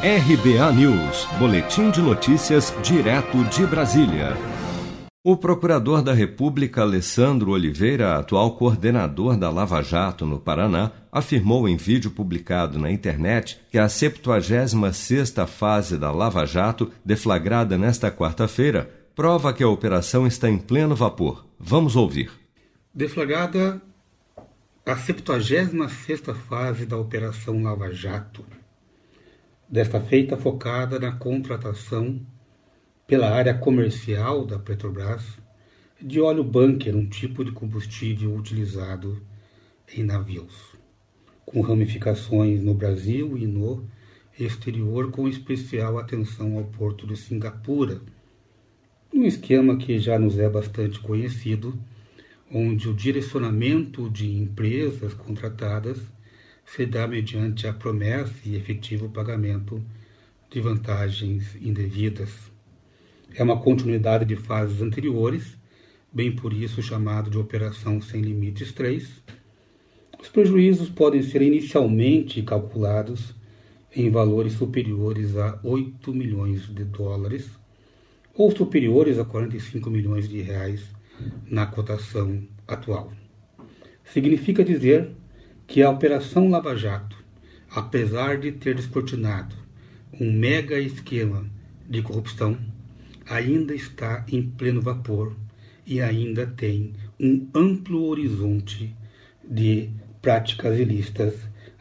RBA News, Boletim de Notícias, direto de Brasília. O procurador da República, Alessandro Oliveira, atual coordenador da Lava Jato no Paraná, afirmou em vídeo publicado na internet que a 76ª fase da Lava Jato, deflagrada nesta quarta-feira, prova que a operação está em pleno vapor. Vamos ouvir. Deflagrada a 76ª fase da Operação Lava Jato, desta feita focada na contratação pela área comercial da Petrobras de óleo bunker, um tipo de combustível utilizado em navios, com ramificações no Brasil e no exterior, com especial atenção ao porto de Singapura, um esquema que já nos é bastante conhecido, onde o direcionamento de empresas contratadas se dá mediante a promessa e efetivo pagamento de vantagens indevidas. É uma continuidade de fases anteriores, bem por isso chamado de Operação Sem Limites 3. Os prejuízos podem ser inicialmente calculados em valores superiores a 8 milhões de dólares ou superiores a 45 milhões de reais na cotação atual. Significa dizer que a Operação Lava Jato, apesar de ter descortinado um mega esquema de corrupção, ainda está em pleno vapor e ainda tem um amplo horizonte de práticas ilícitas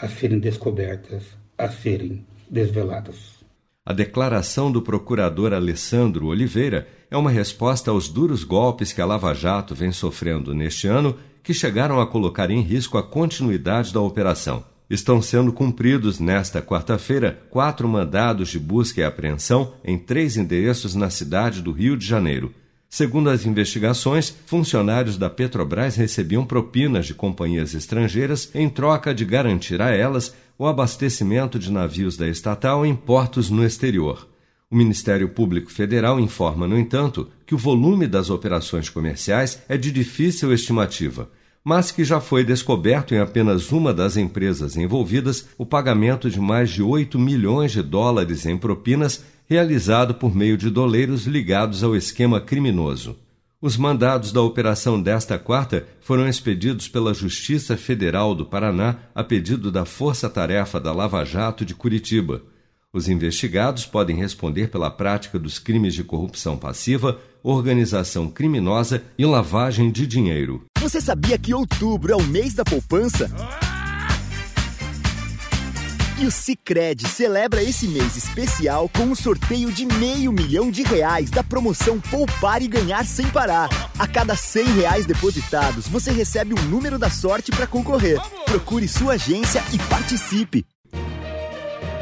a serem descobertas, a serem desveladas. A declaração do procurador Alessandro Oliveira é uma resposta aos duros golpes que a Lava Jato vem sofrendo neste ano que chegaram a colocar em risco a continuidade da operação. Estão sendo cumpridos nesta quarta-feira quatro mandados de busca e apreensão em três endereços na cidade do Rio de Janeiro. Segundo as investigações, funcionários da Petrobras recebiam propinas de companhias estrangeiras em troca de garantir a elas o abastecimento de navios da estatal em portos no exterior. O Ministério Público Federal informa, no entanto, que o volume das operações comerciais é de difícil estimativa, mas que já foi descoberto em apenas uma das empresas envolvidas o pagamento de mais de 8 milhões de dólares em propinas realizado por meio de doleiros ligados ao esquema criminoso. Os mandados da operação desta quarta foram expedidos pela Justiça Federal do Paraná a pedido da Força Tarefa da Lava Jato de Curitiba. Os investigados podem responder pela prática dos crimes de corrupção passiva, organização criminosa e lavagem de dinheiro. Você sabia que outubro é o mês da poupança? E o Cicred celebra esse mês especial com um sorteio de meio milhão de reais da promoção Poupar e Ganhar Sem Parar. A cada cem reais depositados, você recebe um número da sorte para concorrer. Procure sua agência e participe